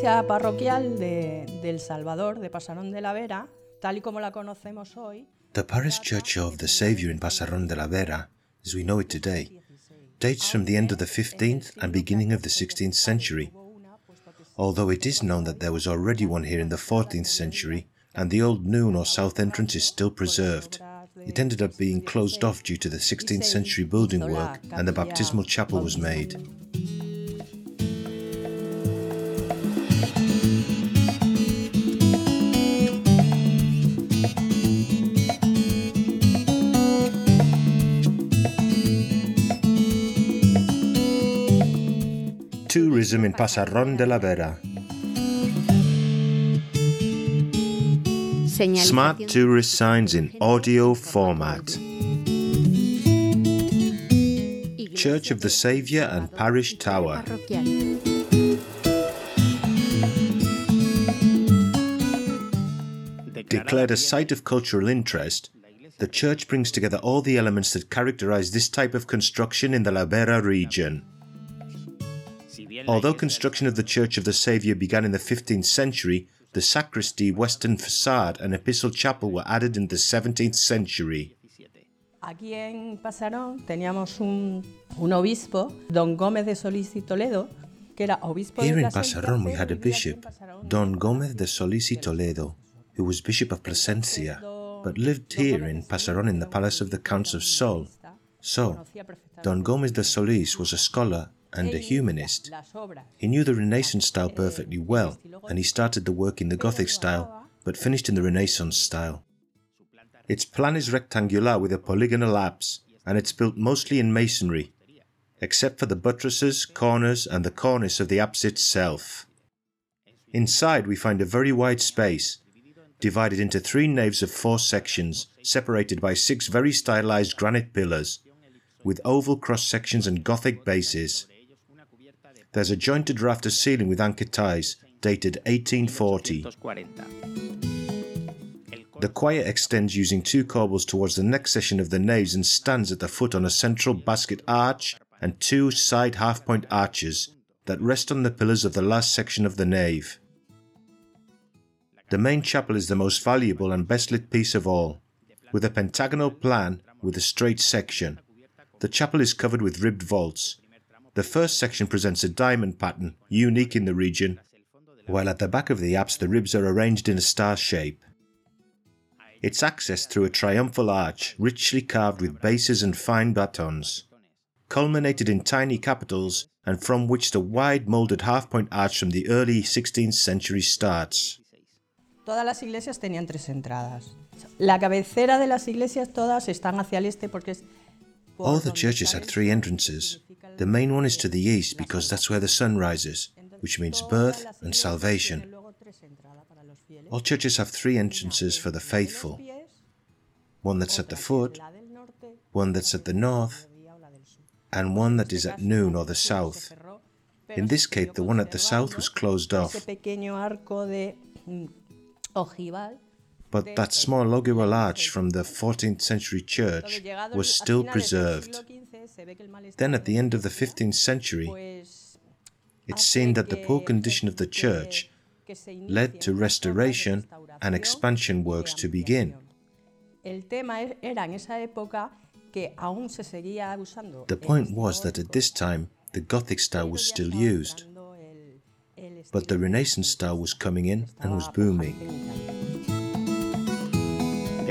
iglesia parroquial de, Salvador, de Pasarón de la Vera, tal y como la conocemos hoy, The parish church of the Saviour in Pasarón de la Vera, as we know it today, dates from the end of the 15th and beginning of the 16th century, although it is known that there was already one here in the 14th century and the old noon or south entrance is still preserved. It ended up being closed off due to the 16th century building work and the baptismal chapel was made. Tourism in Pasarón de la Vera. Smart tourist signs in audio format. Church of the Saviour and Parish Tower. Declared a site of cultural interest, the church brings together all the elements that characterize this type of construction in the La Vera region. Although construction of the Church of the Saviour began in the 15th century, the sacristy, western facade, and epistle chapel were added in the 17th century. Aquí en Pasarón teníamos un, un obispo, don Gómez de Solís y Toledo, que era obispo Here in Plasencia, Pasarón, we had a vivía aquí en bishop, Don Gomez de Solís y Toledo, who was Bishop of Plasencia, but lived here in Pasarón in the palace of the Counts of Sol. So, Don Gomez de Solís was a scholar and a humanist. He knew the Renaissance style perfectly well, and he started the work in the Gothic style, but finished in the Renaissance style. Its plan is rectangular with a polygonal apse, and it's built mostly in masonry, except for the buttresses, corners, and the cornice of the apse itself. Inside, we find a very wide space, divided into three naves of four sections, separated by six very stylized granite pillars, with oval cross sections and Gothic bases. There's a jointed rafter ceiling with anchor ties, dated 1840. The choir extends using two corbels towards the next section of the naves and stands at the foot on a central basket arch and two side half point arches that rest on the pillars of the last section of the nave. The main chapel is the most valuable and best lit piece of all, with a pentagonal plan with a straight section. The chapel is covered with ribbed vaults. The first section presents a diamond pattern, unique in the region, while at the back of the apse the ribs are arranged in a star shape. It's accessed through a triumphal arch, richly carved with bases and fine batons, culminated in tiny capitals, and from which the wide moulded half point arch from the early 16th century starts. Todas las iglesias tenían tres entradas. La cabecera de las iglesias todas están hacia el este porque es... All the churches had three entrances. The main one is to the east because that's where the sun rises, which means birth and salvation. All churches have three entrances for the faithful one that's at the foot, one that's at the north, and one that is at noon or the south. In this case, the one at the south was closed off, pequeño arco de ojival. but that small ogival arch from the 14th century church was still preserved. siglo XV, se ve que el mal Then, at the end of the 15th century, it's seen that the poor condition of the church led to inicien obras de restoration and expansion works to begin. ampliación. El tema e- era en esa época que aún se seguía usando. The point was that at this time, the Gothic style was still used, entrando el- el but the Renaissance style was coming in and was booming.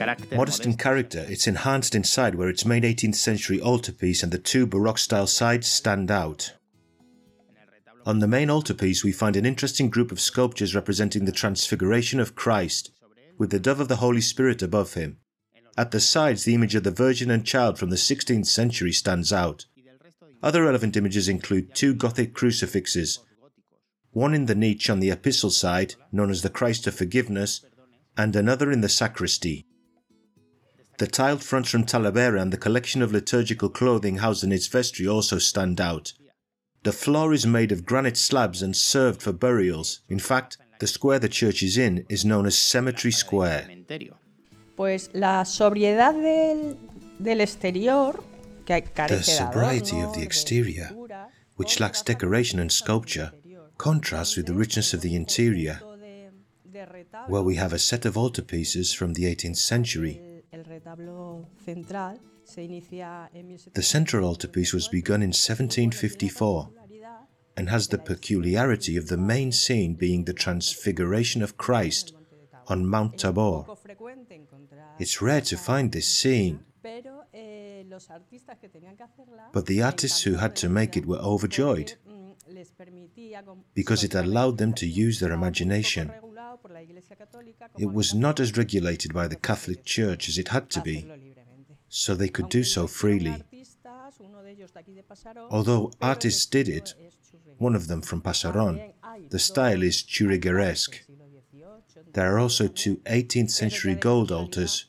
Forjándose. de carácter Modest in character, it's enhanced inside where its main 18th century altarpiece and the two Baroque style sides stand out. On the main altarpiece, we find an interesting group of sculptures representing the Transfiguration of Christ, with the dove of the Holy Spirit above him. At the sides, the image of the Virgin and Child from the 16th century stands out. Other relevant images include two Gothic crucifixes, one in the niche on the epistle side, known as the Christ of Forgiveness, and another in the sacristy. The tiled fronts from Talavera and the collection of liturgical clothing housed in its vestry also stand out. The floor is made of granite slabs and served for burials. In fact, the square the church is in is known as Cemetery Square. Cementerio. Pues la sobriedad del, del exterior, que The sobriety of the exterior, which lacks decoration and sculpture, contrasts with the richness of the interior, de, de retablo, where we have a set of altarpieces from the 18th century. El, el retablo central se inicia en The central altarpiece was begun in 1754 and has the peculiarity of the main scene being the transfiguration of Christ on Mount Tabor. poco frecuente encontrar, It's rare to find this scene, eh, los artistas que tenían que hacerla but the artists who had to make it were overjoyed les permitía com- because it allowed them to use their imagination. regulado por la Iglesia Católica como It was not as regulated by the Catholic Church as it had to be, so they could do so freely. Artistas, uno de ellos de aquí de Pasarón, Although artists did it, one of them from Pasaron, the style is churrigueresque. There are also two 18th century gold altars,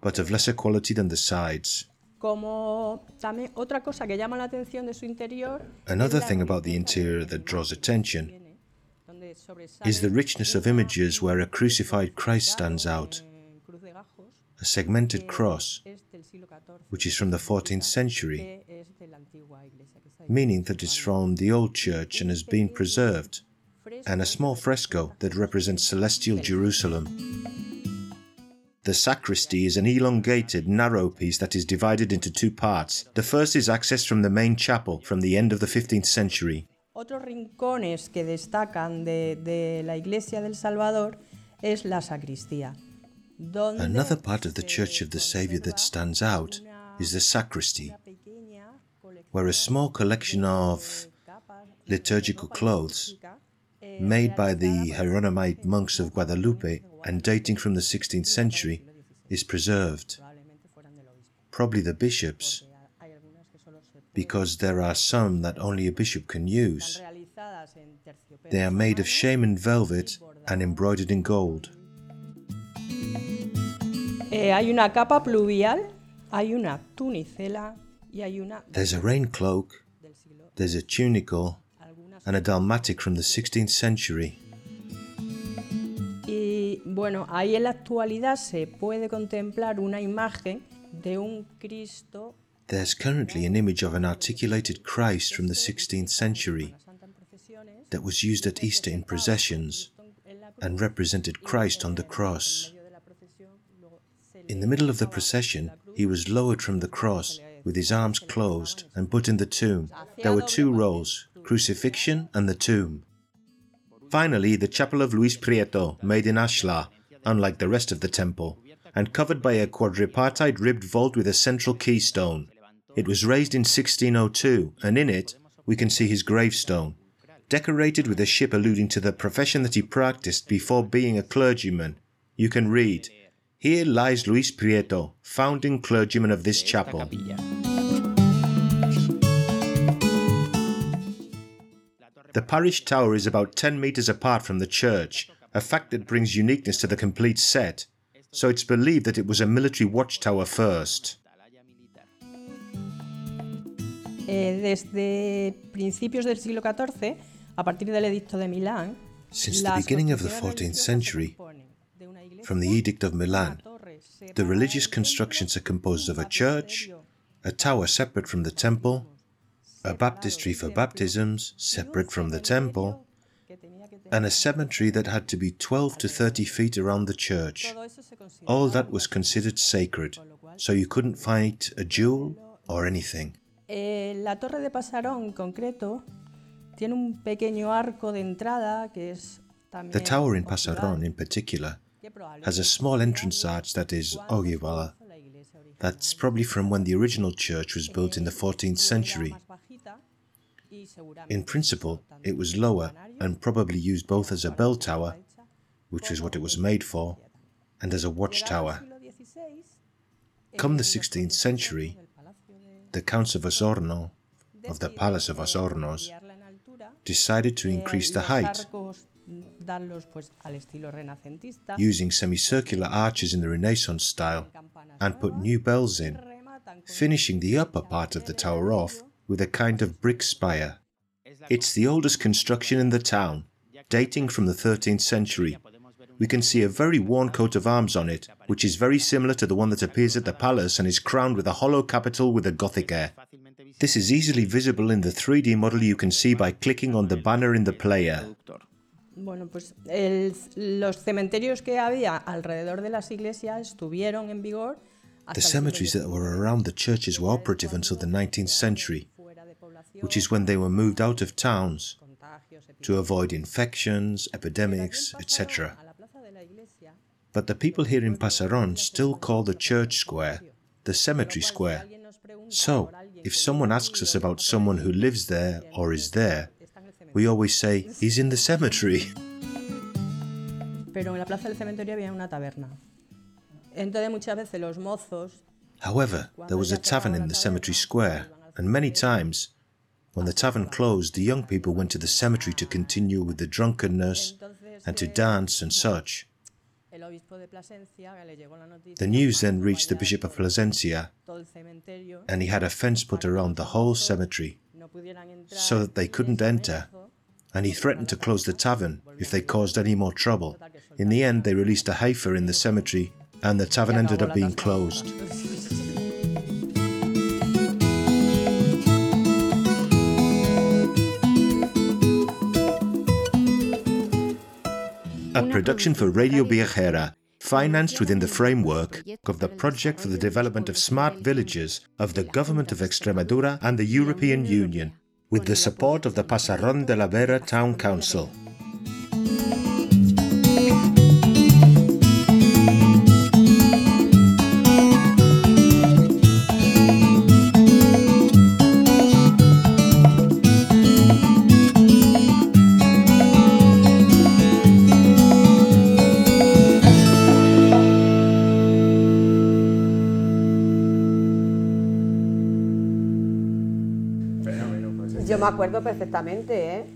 but of lesser quality than the sides. Como también otra cosa que llama la atención de su interior Another thing about the interior that draws attention tiene, donde sobresale is the richness of images where a crucified Christ stands out, en cruz de gajos, a segmented cross, es del siglo XIV, which is from the 14th century, que es de la antigua iglesia que está ahí. meaning that it's from the old church and has been preserved, and a small fresco that represents celestial Jerusalem. The sacristy is an elongated, narrow piece that is divided into two parts. The first is accessed from the main chapel from the end of the 15th century. Otros rincones que destacan de, de la iglesia del Salvador es la sacristía. Another part of the Church of the Saviour that stands out is the sacristy, una pequeña colección where a small collection of de capas de liturgical clothes eh, made by the Hieronymite monks of Guadalupe and dating from the 16th century is preserved. probablemente fueran del obispo. Probably the bishops, Hay algunas que solo se pueden- because there are some that only a bishop can use. están realizadas en terciopelo They are made of shaman velvet and embroidered in gold. Eh, hay una capa pluvial, hay una tunicela y hay una There's a rain cloak, there's a tunicle, and a dalmatic from the 16th century. Bueno ahí en la actualidad se puede contemplar una imagen de un Cristo There's currently an image of an articulated Christ from the 16th century that was used at Easter in processions and represented Christ on the cross. In the middle of the procession, he was lowered from the cross with his arms closed and put in the tomb. There were two roles crucifixion and the tomb. Finally, the chapel of Luis Prieto, made in ashlar, unlike the rest of the temple, and covered by a quadripartite ribbed vault with a central keystone. It was raised in 1602, and in it we can see his gravestone, decorated with a ship alluding to the profession that he practiced before being a clergyman. You can read, Here lies Luis Prieto, founding clergyman of this chapel. The parish tower is about 10 meters apart from the church, a fact that brings uniqueness to the complete set. So it's believed that it was a military watchtower first. Eh, desde principios del siglo XIV, a partir del Edicto de Milán, Since the beginning of the 14th century, componen de una iglesia, from the Edict of Milan, the religious constructions are composed of a church, a tower separate from the temple, a baptistry for baptisms separate from the temple, que tenía que tener- and a cemetery that had to be 12 to 30 feet around the church. Todo eso se consideraba All that was considered sacred, so you couldn't fight a jewel or anything. Eh, la torre de Pasarón en concreto tiene un pequeño arco de entrada que es The tower in Pasaron, in particular, has a small entrance arch that is cuando se ogival. hizo la iglesia original. That's probably from when the original church was built in the 14th century. In principle, it was lower and probably used both as a bell tower, which is what it was made for, and as a watchtower. Come the eh, 16th century, del Palacio de- The Counts of Osorno, of the Palace of Osornos, ampliarla en altura, decided to increase the height, arcos, darlos pues al estilo renacentista using semicircular arches in the Renaissance style, and put new bells in, finishing the upper part of the tower off with a kind of brick spire. It's the oldest construction in the town, dating from the 13th century. We can see a very worn coat of arms on it, which is very similar to the one that appears at the palace and is crowned with a hollow capital with a Gothic air. This is easily visible in the 3D model you can see by clicking on the banner in the player. Bueno, pues el- los cementerios que había alrededor de las iglesias estuvieron en vigor The cemeteries that were around the churches were operative until the 19th century, fuera de población, which is when they were moved out of towns to avoid infections, epidemics, etc. a la plaza de la iglesia, But the people here in Pasaron still call the church square the cemetery square. alguien nos pregunta So, if someone asks us about someone who lives there or is there, we always say, he's in the cemetery. pero en la plaza del cementerio había una taberna. Entonces muchas veces los mozos However, there was a tavern in the cemetery square, and many times, when the tavern closed, the young people went to the cemetery to continue with the drunkenness and to dance and such. The news then reached the Bishop of Plasencia, and he had a fence put around the whole cemetery so that they couldn't enter, and he threatened to close the tavern if they caused any more trouble. In the end, they released a heifer in the cemetery, and the tavern ended up being closed. A production for Radio Viajera, financed within the framework of the Project for the Development of Smart Villages of the Government of Extremadura and the European Union, with the support of the Pasarón de la Vera Town Council. Acuerdo perfectamente, ¿eh?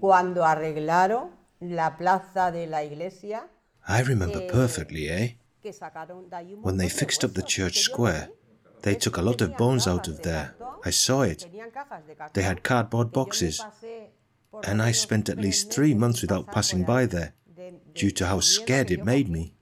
Cuando arreglaron la plaza de la iglesia, I remember perfectly, eh? que sacaron de ahí un When they fixed up the church square, they took a lot of bones out of there. I saw it. tenían cajas de cartón, They had cardboard que yo me boxes, and I spent at least three months without passing by there due to how scared it made me.